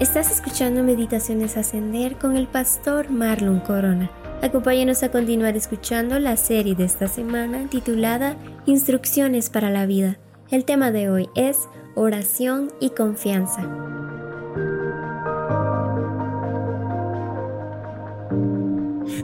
Estás escuchando Meditaciones Ascender con el pastor Marlon Corona. Acompáñanos a continuar escuchando la serie de esta semana titulada Instrucciones para la vida. El tema de hoy es oración y confianza.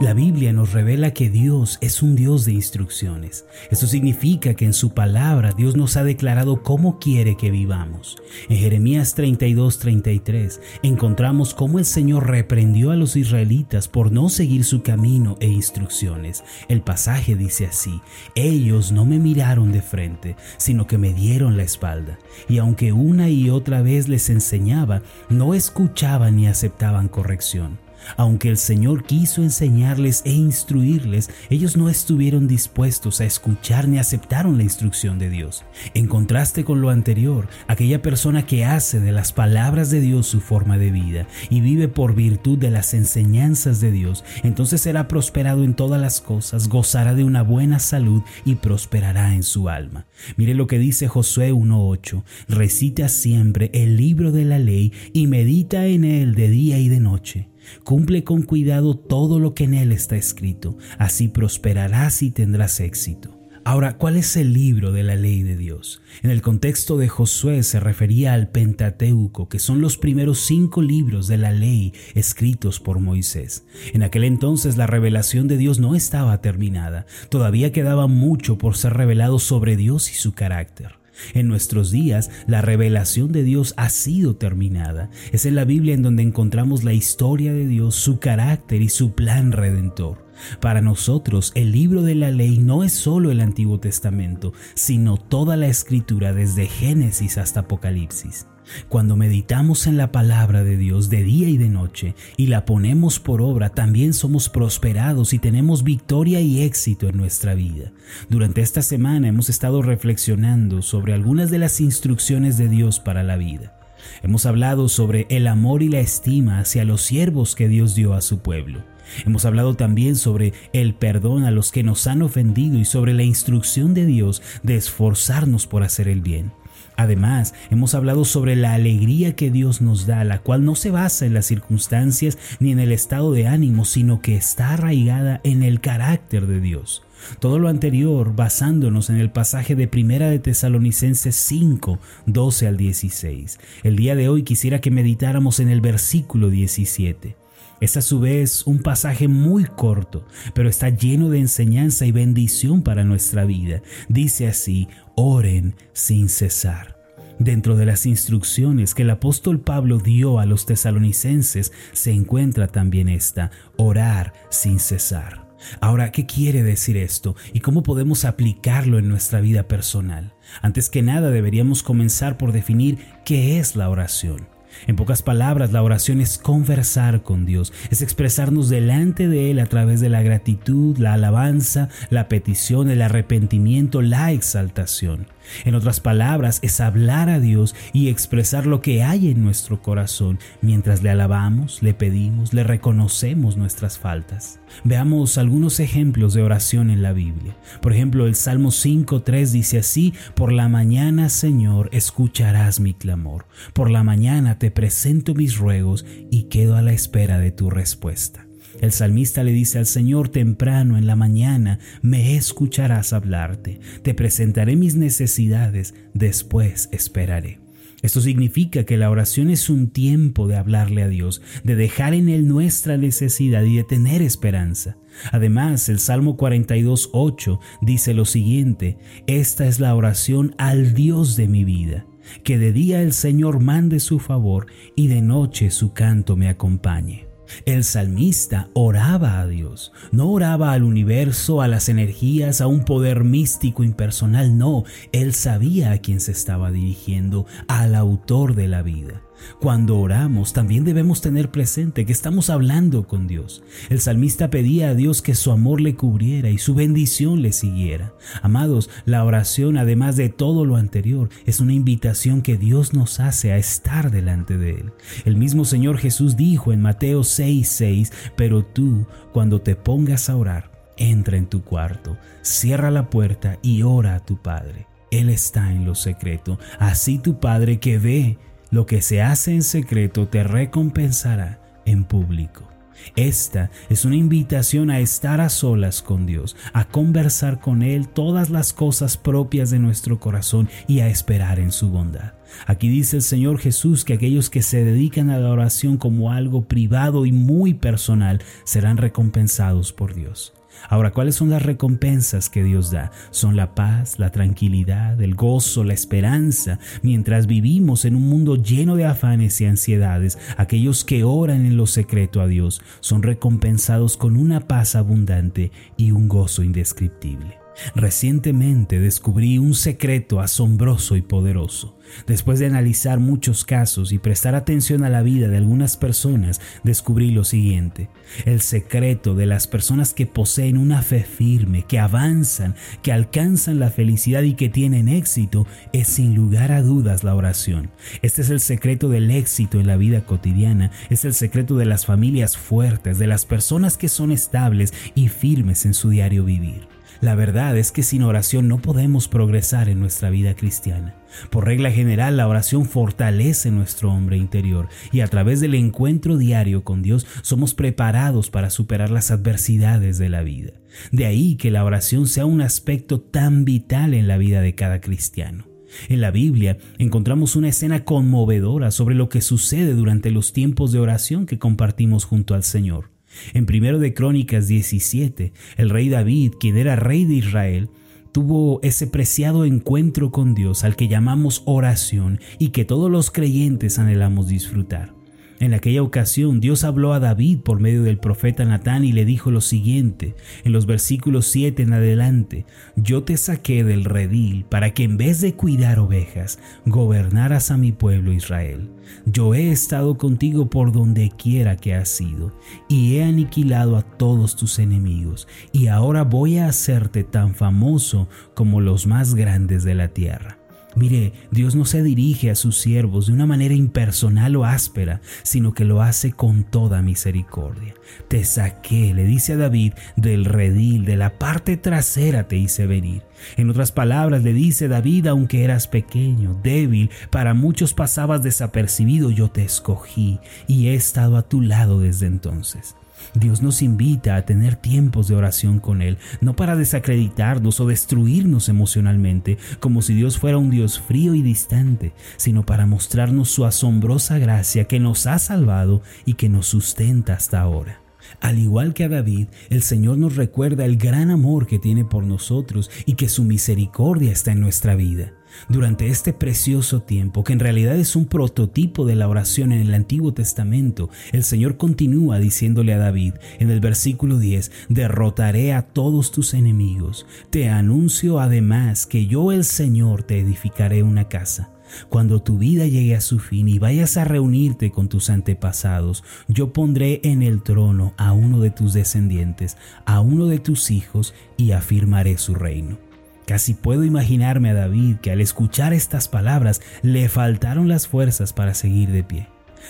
La Biblia nos revela que Dios es un Dios de instrucciones. Eso significa que en su palabra Dios nos ha declarado cómo quiere que vivamos. En Jeremías 32:33 encontramos cómo el Señor reprendió a los israelitas por no seguir su camino e instrucciones. El pasaje dice así, ellos no me miraron de frente, sino que me dieron la espalda. Y aunque una y otra vez les enseñaba, no escuchaban ni aceptaban corrección. Aunque el Señor quiso enseñarles e instruirles, ellos no estuvieron dispuestos a escuchar ni aceptaron la instrucción de Dios. En contraste con lo anterior, aquella persona que hace de las palabras de Dios su forma de vida y vive por virtud de las enseñanzas de Dios, entonces será prosperado en todas las cosas, gozará de una buena salud y prosperará en su alma. Mire lo que dice Josué 1.8, recita siempre el libro de la ley y medita en él de día y de noche Cumple con cuidado todo lo que en él está escrito, así prosperarás y tendrás éxito. Ahora, ¿cuál es el libro de la ley de Dios? En el contexto de Josué se refería al Pentateuco, que son los primeros cinco libros de la ley escritos por Moisés. En aquel entonces la revelación de Dios no estaba terminada, todavía quedaba mucho por ser revelado sobre Dios y su carácter. En nuestros días, la revelación de Dios ha sido terminada. Es en la Biblia en donde encontramos la historia de Dios, su carácter y su plan redentor. Para nosotros, el libro de la ley no es solo el Antiguo Testamento, sino toda la escritura desde Génesis hasta Apocalipsis. Cuando meditamos en la palabra de Dios de día y de noche y la ponemos por obra, también somos prosperados y tenemos victoria y éxito en nuestra vida. Durante esta semana hemos estado reflexionando sobre algunas de las instrucciones de Dios para la vida. Hemos hablado sobre el amor y la estima hacia los siervos que Dios dio a su pueblo. Hemos hablado también sobre el perdón a los que nos han ofendido y sobre la instrucción de Dios de esforzarnos por hacer el bien. Además, hemos hablado sobre la alegría que Dios nos da, la cual no se basa en las circunstancias ni en el estado de ánimo, sino que está arraigada en el carácter de Dios. Todo lo anterior basándonos en el pasaje de Primera de Tesalonicenses 5, 12 al 16. El día de hoy quisiera que meditáramos en el versículo 17. Es a su vez un pasaje muy corto, pero está lleno de enseñanza y bendición para nuestra vida. Dice así, oren sin cesar. Dentro de las instrucciones que el apóstol Pablo dio a los tesalonicenses se encuentra también esta, orar sin cesar. Ahora, ¿qué quiere decir esto y cómo podemos aplicarlo en nuestra vida personal? Antes que nada deberíamos comenzar por definir qué es la oración. En pocas palabras, la oración es conversar con Dios, es expresarnos delante de Él a través de la gratitud, la alabanza, la petición, el arrepentimiento, la exaltación. En otras palabras, es hablar a Dios y expresar lo que hay en nuestro corazón mientras le alabamos, le pedimos, le reconocemos nuestras faltas. Veamos algunos ejemplos de oración en la Biblia. Por ejemplo, el Salmo 5.3 dice así, Por la mañana, Señor, escucharás mi clamor. Por la mañana te presento mis ruegos y quedo a la espera de tu respuesta. El salmista le dice al Señor temprano en la mañana, me escucharás hablarte, te presentaré mis necesidades, después esperaré. Esto significa que la oración es un tiempo de hablarle a Dios, de dejar en Él nuestra necesidad y de tener esperanza. Además, el Salmo 42.8 dice lo siguiente, esta es la oración al Dios de mi vida, que de día el Señor mande su favor y de noche su canto me acompañe. El salmista oraba a Dios, no oraba al universo, a las energías, a un poder místico impersonal, no, él sabía a quién se estaba dirigiendo, al autor de la vida. Cuando oramos también debemos tener presente que estamos hablando con Dios. El salmista pedía a Dios que su amor le cubriera y su bendición le siguiera. Amados, la oración, además de todo lo anterior, es una invitación que Dios nos hace a estar delante de Él. El mismo Señor Jesús dijo en Mateo 6:6, pero tú, cuando te pongas a orar, entra en tu cuarto, cierra la puerta y ora a tu Padre. Él está en lo secreto. Así tu Padre que ve lo que se hace en secreto te recompensará en público. Esta es una invitación a estar a solas con Dios, a conversar con Él todas las cosas propias de nuestro corazón y a esperar en su bondad. Aquí dice el Señor Jesús que aquellos que se dedican a la oración como algo privado y muy personal serán recompensados por Dios. Ahora, ¿cuáles son las recompensas que Dios da? Son la paz, la tranquilidad, el gozo, la esperanza. Mientras vivimos en un mundo lleno de afanes y ansiedades, aquellos que oran en lo secreto a Dios son recompensados con una paz abundante y un gozo indescriptible. Recientemente descubrí un secreto asombroso y poderoso. Después de analizar muchos casos y prestar atención a la vida de algunas personas, descubrí lo siguiente. El secreto de las personas que poseen una fe firme, que avanzan, que alcanzan la felicidad y que tienen éxito es sin lugar a dudas la oración. Este es el secreto del éxito en la vida cotidiana, es el secreto de las familias fuertes, de las personas que son estables y firmes en su diario vivir. La verdad es que sin oración no podemos progresar en nuestra vida cristiana. Por regla general, la oración fortalece nuestro hombre interior y a través del encuentro diario con Dios somos preparados para superar las adversidades de la vida. De ahí que la oración sea un aspecto tan vital en la vida de cada cristiano. En la Biblia encontramos una escena conmovedora sobre lo que sucede durante los tiempos de oración que compartimos junto al Señor. En primero de Crónicas 17, el rey David, quien era rey de Israel, tuvo ese preciado encuentro con Dios al que llamamos oración y que todos los creyentes anhelamos disfrutar. En aquella ocasión Dios habló a David por medio del profeta Natán y le dijo lo siguiente, en los versículos 7 en adelante, yo te saqué del redil para que en vez de cuidar ovejas, gobernaras a mi pueblo Israel. Yo he estado contigo por donde quiera que has ido, y he aniquilado a todos tus enemigos, y ahora voy a hacerte tan famoso como los más grandes de la tierra. Mire, Dios no se dirige a sus siervos de una manera impersonal o áspera, sino que lo hace con toda misericordia. Te saqué, le dice a David, del redil, de la parte trasera te hice venir. En otras palabras, le dice David, aunque eras pequeño, débil, para muchos pasabas desapercibido, yo te escogí y he estado a tu lado desde entonces. Dios nos invita a tener tiempos de oración con Él, no para desacreditarnos o destruirnos emocionalmente, como si Dios fuera un Dios frío y distante, sino para mostrarnos su asombrosa gracia que nos ha salvado y que nos sustenta hasta ahora. Al igual que a David, el Señor nos recuerda el gran amor que tiene por nosotros y que su misericordia está en nuestra vida. Durante este precioso tiempo, que en realidad es un prototipo de la oración en el Antiguo Testamento, el Señor continúa diciéndole a David en el versículo 10, derrotaré a todos tus enemigos. Te anuncio además que yo el Señor te edificaré una casa. Cuando tu vida llegue a su fin y vayas a reunirte con tus antepasados, yo pondré en el trono a uno de tus descendientes, a uno de tus hijos, y afirmaré su reino. Casi puedo imaginarme a David que al escuchar estas palabras le faltaron las fuerzas para seguir de pie.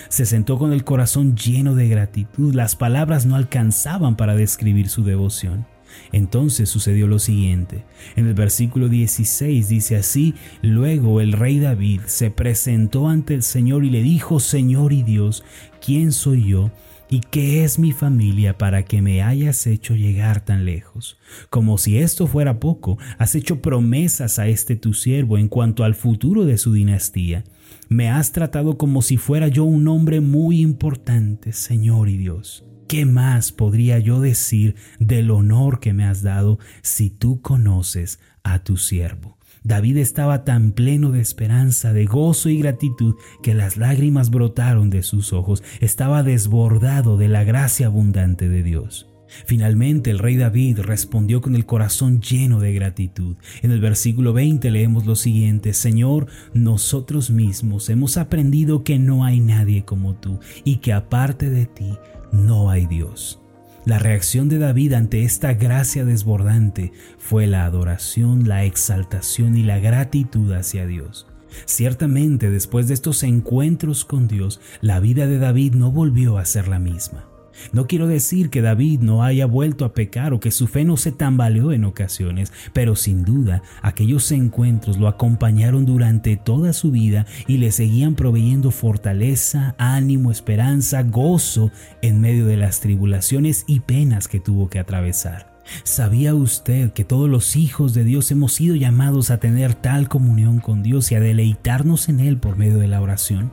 Se sentó con el corazón lleno de gratitud, las palabras no alcanzaban para describir su devoción. Entonces sucedió lo siguiente. En el versículo 16 dice así, luego el rey David se presentó ante el Señor y le dijo, Señor y Dios, ¿quién soy yo ¿Y qué es mi familia para que me hayas hecho llegar tan lejos? Como si esto fuera poco, has hecho promesas a este tu siervo en cuanto al futuro de su dinastía. Me has tratado como si fuera yo un hombre muy importante, Señor y Dios. ¿Qué más podría yo decir del honor que me has dado si tú conoces a tu siervo? David estaba tan pleno de esperanza, de gozo y gratitud que las lágrimas brotaron de sus ojos. Estaba desbordado de la gracia abundante de Dios. Finalmente el rey David respondió con el corazón lleno de gratitud. En el versículo 20 leemos lo siguiente, Señor, nosotros mismos hemos aprendido que no hay nadie como tú y que aparte de ti no hay Dios. La reacción de David ante esta gracia desbordante fue la adoración, la exaltación y la gratitud hacia Dios. Ciertamente después de estos encuentros con Dios, la vida de David no volvió a ser la misma. No quiero decir que David no haya vuelto a pecar o que su fe no se tambaleó en ocasiones, pero sin duda aquellos encuentros lo acompañaron durante toda su vida y le seguían proveyendo fortaleza, ánimo, esperanza, gozo en medio de las tribulaciones y penas que tuvo que atravesar. ¿Sabía usted que todos los hijos de Dios hemos sido llamados a tener tal comunión con Dios y a deleitarnos en Él por medio de la oración?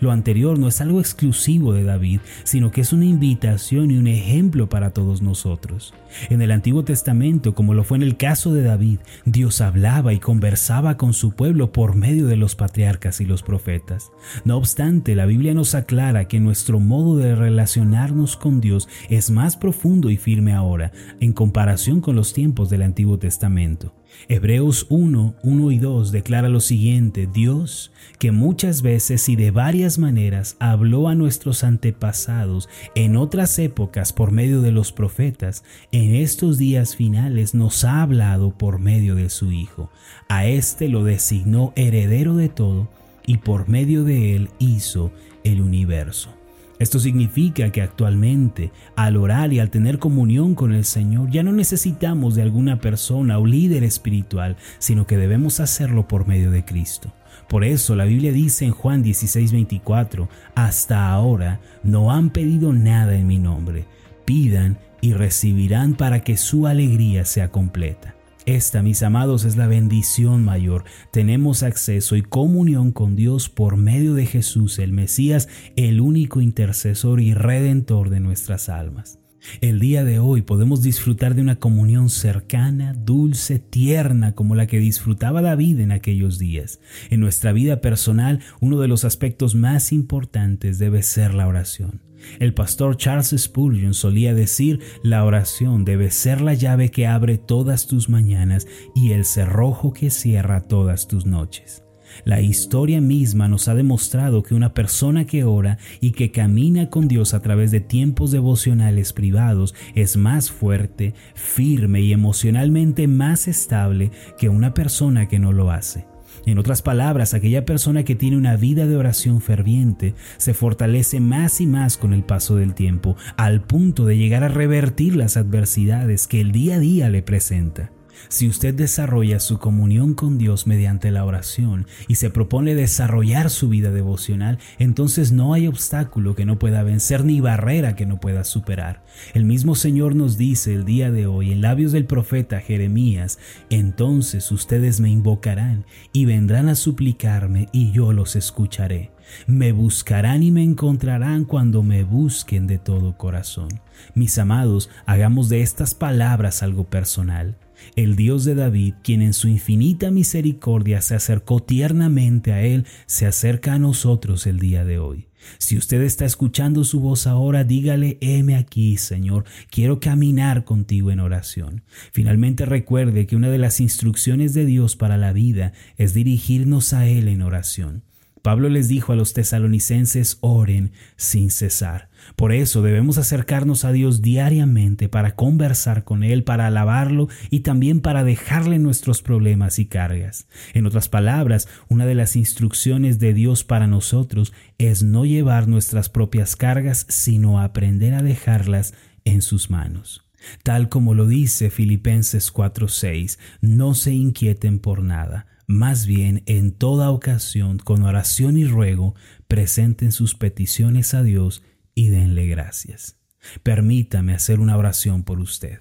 Lo anterior no es algo exclusivo de David, sino que es una invitación y un ejemplo para todos nosotros. En el Antiguo Testamento, como lo fue en el caso de David, Dios hablaba y conversaba con su pueblo por medio de los patriarcas y los profetas. No obstante, la Biblia nos aclara que nuestro modo de relacionarnos con Dios es más profundo y firme ahora, en comparación con los tiempos del Antiguo Testamento. Hebreos 1, 1 y 2 declara lo siguiente, Dios, que muchas veces y de varias maneras habló a nuestros antepasados en otras épocas por medio de los profetas, en estos días finales nos ha hablado por medio de su Hijo. A éste lo designó heredero de todo y por medio de él hizo el universo. Esto significa que actualmente, al orar y al tener comunión con el Señor, ya no necesitamos de alguna persona o líder espiritual, sino que debemos hacerlo por medio de Cristo. Por eso la Biblia dice en Juan 16:24, hasta ahora no han pedido nada en mi nombre, pidan y recibirán para que su alegría sea completa. Esta, mis amados, es la bendición mayor. Tenemos acceso y comunión con Dios por medio de Jesús, el Mesías, el único intercesor y redentor de nuestras almas. El día de hoy podemos disfrutar de una comunión cercana, dulce, tierna, como la que disfrutaba David en aquellos días. En nuestra vida personal, uno de los aspectos más importantes debe ser la oración. El pastor Charles Spurgeon solía decir, la oración debe ser la llave que abre todas tus mañanas y el cerrojo que cierra todas tus noches. La historia misma nos ha demostrado que una persona que ora y que camina con Dios a través de tiempos devocionales privados es más fuerte, firme y emocionalmente más estable que una persona que no lo hace. En otras palabras, aquella persona que tiene una vida de oración ferviente se fortalece más y más con el paso del tiempo, al punto de llegar a revertir las adversidades que el día a día le presenta. Si usted desarrolla su comunión con Dios mediante la oración y se propone desarrollar su vida devocional, entonces no hay obstáculo que no pueda vencer ni barrera que no pueda superar. El mismo Señor nos dice el día de hoy en labios del profeta Jeremías, entonces ustedes me invocarán y vendrán a suplicarme y yo los escucharé. Me buscarán y me encontrarán cuando me busquen de todo corazón. Mis amados, hagamos de estas palabras algo personal. El Dios de David, quien en su infinita misericordia se acercó tiernamente a Él, se acerca a nosotros el día de hoy. Si usted está escuchando su voz ahora, dígale, heme aquí, Señor, quiero caminar contigo en oración. Finalmente recuerde que una de las instrucciones de Dios para la vida es dirigirnos a Él en oración. Pablo les dijo a los tesalonicenses, oren sin cesar. Por eso debemos acercarnos a Dios diariamente para conversar con Él, para alabarlo y también para dejarle nuestros problemas y cargas. En otras palabras, una de las instrucciones de Dios para nosotros es no llevar nuestras propias cargas, sino aprender a dejarlas en sus manos. Tal como lo dice Filipenses 4:6, no se inquieten por nada más bien, en toda ocasión, con oración y ruego, presenten sus peticiones a Dios y denle gracias. Permítame hacer una oración por usted.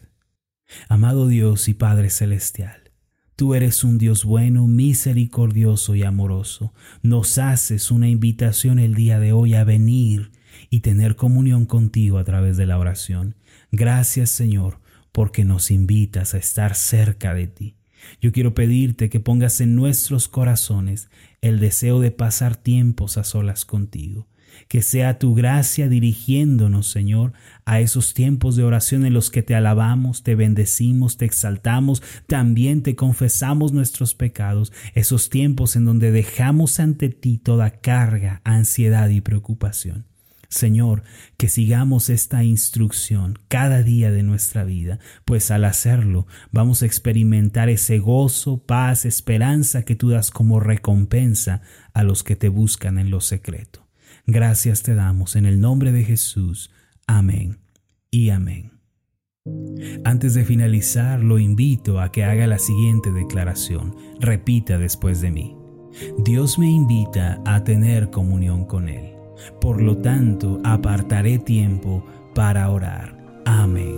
Amado Dios y Padre Celestial, tú eres un Dios bueno, misericordioso y amoroso. Nos haces una invitación el día de hoy a venir y tener comunión contigo a través de la oración. Gracias Señor, porque nos invitas a estar cerca de ti. Yo quiero pedirte que pongas en nuestros corazones el deseo de pasar tiempos a solas contigo. Que sea tu gracia dirigiéndonos, Señor, a esos tiempos de oración en los que te alabamos, te bendecimos, te exaltamos, también te confesamos nuestros pecados, esos tiempos en donde dejamos ante ti toda carga, ansiedad y preocupación. Señor, que sigamos esta instrucción cada día de nuestra vida, pues al hacerlo vamos a experimentar ese gozo, paz, esperanza que tú das como recompensa a los que te buscan en lo secreto. Gracias te damos en el nombre de Jesús. Amén y amén. Antes de finalizar, lo invito a que haga la siguiente declaración. Repita después de mí. Dios me invita a tener comunión con Él. Por lo tanto, apartaré tiempo para orar. Amén.